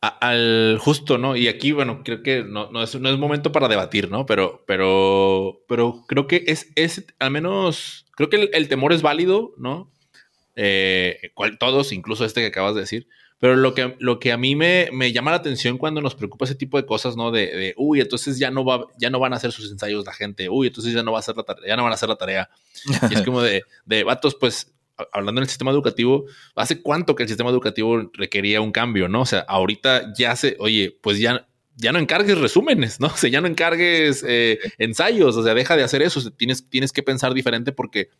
al justo, ¿no? Y aquí, bueno, creo que no, no, es, no es momento para debatir, ¿no? Pero, pero, pero creo que es, es al menos, creo que el, temor es válido, ¿no? Cual, todos, incluso este que acabas de decir, pero lo que, lo que a mí me, me, llama la atención cuando nos preocupa ese tipo de cosas, ¿no? De, de, uy, entonces ya no, va, ya no van a hacer sus ensayos la gente, uy, entonces ya no, va a hacer la tarea, ya no van a hacer la tarea. Y es como de, de vatos, pues, hablando en el sistema educativo, ¿hace cuánto que el sistema educativo requería un cambio, no? O sea, ahorita ya se, oye, pues ya, ya no encargues resúmenes, ¿no? O sea, ya no encargues eh, ensayos, o sea, deja de hacer eso, tienes, tienes que pensar diferente porque,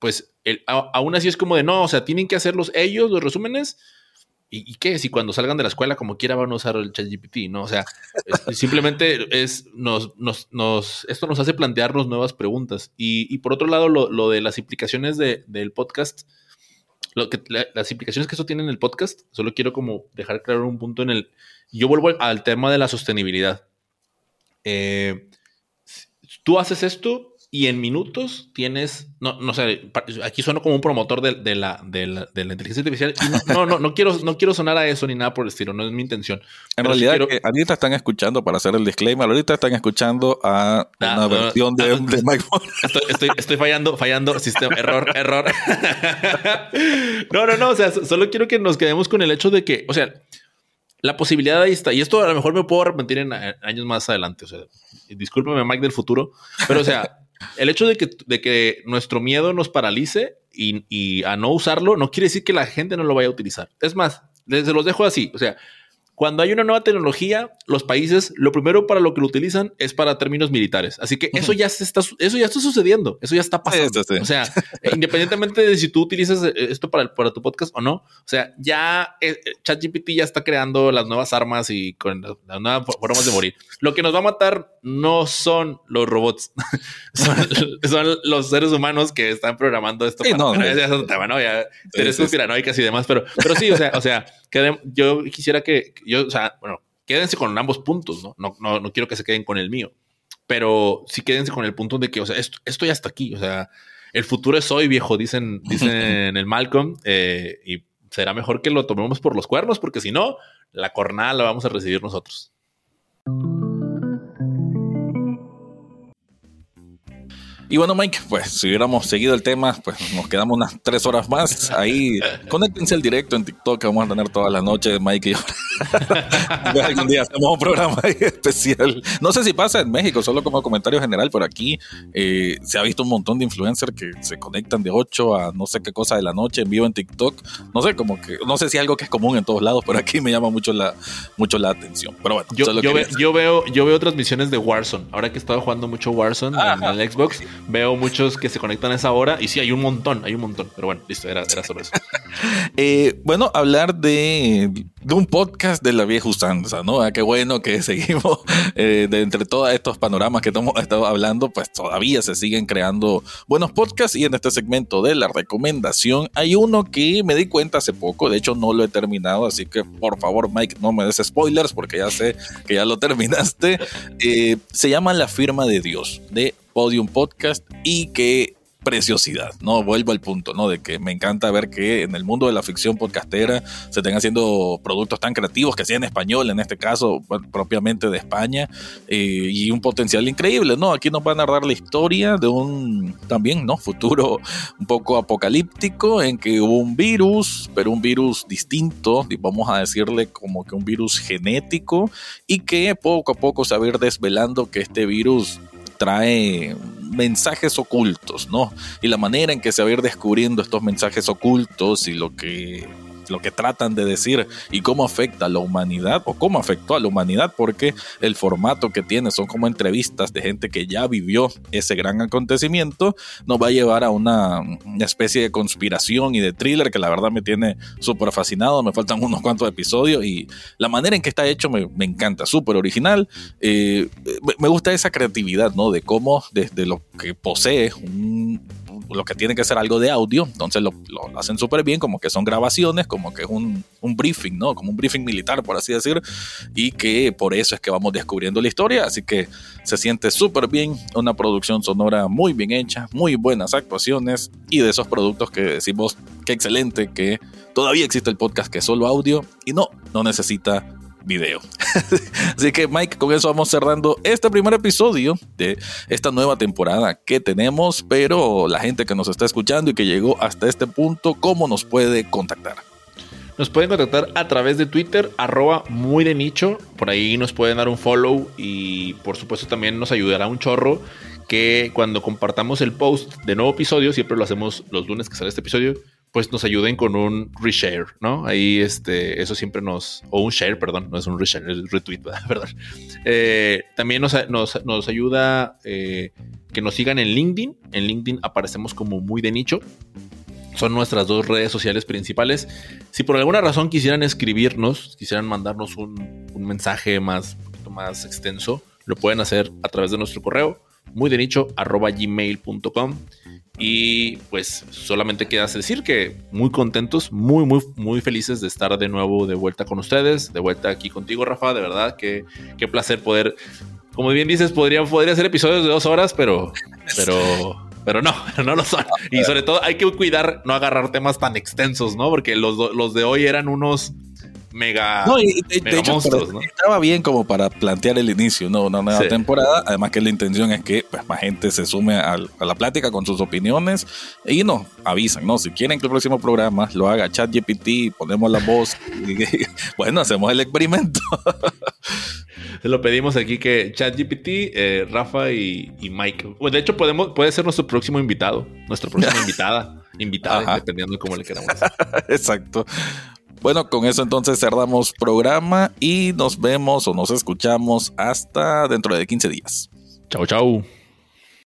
pues, el, aún así es como de, no, o sea, tienen que hacerlos ellos, los resúmenes, ¿Y, qué? Si cuando salgan de la escuela como quiera van a usar el ChatGPT, ¿no? O sea, simplemente es, nos, nos, nos, esto nos hace plantearnos nuevas preguntas. Y, por otro lado, lo, de las implicaciones del podcast, lo que, las implicaciones que eso tiene en el podcast, solo quiero como dejar claro un punto en el... Yo vuelvo al, tema de la sostenibilidad. Eh, tú haces esto y en minutos tienes, no, no sé, aquí sueno como un promotor de, la, de, la, de la, inteligencia artificial. no, no, no, quiero, no quiero sonar a eso ni nada por el estilo, no es mi intención. En realidad, ahorita están escuchando, para hacer el disclaimer, ahorita están escuchando a ah, una versión de, ah, Mike estoy, estoy, fallando, fallando, sistema, error, error. no, no, no, o sea, solo quiero que nos quedemos con el hecho de que, o sea, la posibilidad ahí está. Y esto a lo mejor me puedo arrepentir en años más adelante. O sea, discúlpeme, Mike del futuro. Pero, o sea, el hecho de que, de que nuestro miedo nos paralice y, y, a no usarlo no quiere decir que la gente no lo vaya a utilizar. Es más, se los dejo así. O sea, cuando hay una nueva tecnología, los países lo primero para lo que lo utilizan es para términos militares. Así que eso ya se está, eso ya está sucediendo, eso ya está pasando. O sea, independientemente de si tú utilizas eh, esto para, para tu podcast o no, o sea, ya eh, eh, ChatGPT ya está creando las nuevas armas y con las nuevas formas de morir. Lo que nos va a matar no son los robots, son, los seres humanos que están programando esto. Sí, no, ya es tema, ¿no? Ya y demás, pero, pero sí, o sea, o sea, que yo quisiera que yo, o sea, bueno, quédense con ambos puntos, ¿no? No, no, no quiero que se queden con el mío, pero sí quédense con el punto de que, o sea, esto, esto ya está aquí, o sea, el futuro es hoy, viejo, dicen, dicen el Malcolm, eh, y será mejor que lo tomemos por los cuernos, porque si no, la cornada la vamos a recibir nosotros. Y bueno, Mike, pues si hubiéramos seguido el tema, pues nos quedamos unas tres horas más. Ahí, conéctense al directo en TikTok vamos a tener todas las noches, Mike y yo. algún día hacemos un programa especial. No sé si pasa en México, solo como comentario general, pero aquí eh, se ha visto un montón de influencers que se conectan de 8 a no sé qué cosa de la noche en vivo en TikTok. No sé, como que, no sé si algo que es común en todos lados, pero aquí me llama mucho la, mucho la atención. Pero bueno, yo, yo, veo, yo veo transmisiones de Warzone. Ahora que he estado jugando mucho Warzone en el Xbox veo muchos que se conectan a esa hora y sí, hay un montón, hay un montón. Pero bueno, listo, era, era solo eso. Eh, bueno, hablar de, un podcast de la vieja usanza, ¿no? Ah, qué bueno que seguimos eh, de entre todos estos panoramas que hemos estado hablando, pues todavía se siguen creando buenos podcasts y en este segmento de la recomendación hay uno que me di cuenta hace poco, de hecho no lo he terminado, así que por favor Mike no me des spoilers porque ya sé que ya lo terminaste. Eh, se llama La firma de Dios de Podium Podcast y que preciosidad, ¿no? Vuelvo al punto, ¿no? De que me encanta ver que en el mundo de la ficción podcastera se estén haciendo productos tan creativos que sea en español, en este caso propiamente de España, eh, y un potencial increíble, ¿no? Aquí nos van a dar la historia de un también, ¿no? Futuro un poco apocalíptico en que hubo un virus, pero un virus distinto, vamos a decirle como que un virus genético, y que poco a poco se va a ir desvelando que este virus trae mensajes ocultos, ¿no? Y la manera en que se va a ir descubriendo estos mensajes ocultos y lo que lo que tratan de decir y cómo afecta a la humanidad o cómo afectó a la humanidad, porque el formato que tiene son como entrevistas de gente que ya vivió ese gran acontecimiento, nos va a llevar a una, especie de conspiración y de thriller que la verdad me tiene súper fascinado, me faltan unos cuantos episodios y la manera en que está hecho me, encanta, súper original, eh, me gusta esa creatividad, ¿no? De cómo desde lo que posee un lo que tiene que ser algo de audio, entonces lo, lo hacen súper bien, como que son grabaciones, como que es un, un, briefing, ¿no? Como un briefing militar, por así decir, y que por eso es que vamos descubriendo la historia, así que se siente súper bien, una producción sonora muy bien hecha, muy buenas actuaciones y de esos productos que decimos que excelente, que todavía existe el podcast que es solo audio y no, no necesita video. Así que Mike, con eso vamos cerrando este primer episodio de esta nueva temporada que tenemos, pero la gente que nos está escuchando y que llegó hasta este punto, ¿cómo nos puede contactar? Nos pueden contactar a través de Twitter, arroba muy de nicho. Por ahí nos pueden dar un follow y por supuesto también nos ayudará un chorro que cuando compartamos el post de nuevo episodio, siempre lo hacemos los lunes que sale este episodio, pues nos ayuden con un reshare, ¿no? Ahí este, eso siempre nos, o un share, perdón, no es un reshare, es retweet, ¿verdad? Eh, también nos, nos, ayuda eh, que nos sigan en LinkedIn. En LinkedIn aparecemos como muy de nicho. Son nuestras dos redes sociales principales. Si por alguna razón quisieran escribirnos, quisieran mandarnos un, un mensaje más, más extenso, lo pueden hacer a través de nuestro correo, muy de nicho, arroba gmail.com. Y pues solamente queda decir que muy contentos, muy, muy, muy felices de estar de nuevo de vuelta con ustedes, de vuelta aquí contigo, Rafa. De verdad, que qué placer poder, como bien dices, podría, podría ser episodios de dos horas, pero, pero, pero no, no lo son. Y sobre todo hay que cuidar no agarrar temas tan extensos, ¿no? Porque los, los de hoy eran unos mega, no, y, monstruos, ¿no? Estaba bien como para plantear el inicio, ¿no? Una nueva temporada. Además que la intención es que pues, más gente se sume a, la plática con sus opiniones y no, avisan, ¿no? Si quieren que el próximo programa lo haga ChatGPT, ponemos la voz y, bueno, hacemos el experimento. Se lo pedimos aquí que ChatGPT, eh, Rafa y, Mike. Pues de hecho, podemos, puede ser nuestro próximo invitado, nuestra próxima invitada, invitada, dependiendo de cómo le queramos. Exacto. Bueno, con eso entonces cerramos programa y nos vemos o nos escuchamos hasta dentro de 15 días. Chao, chao.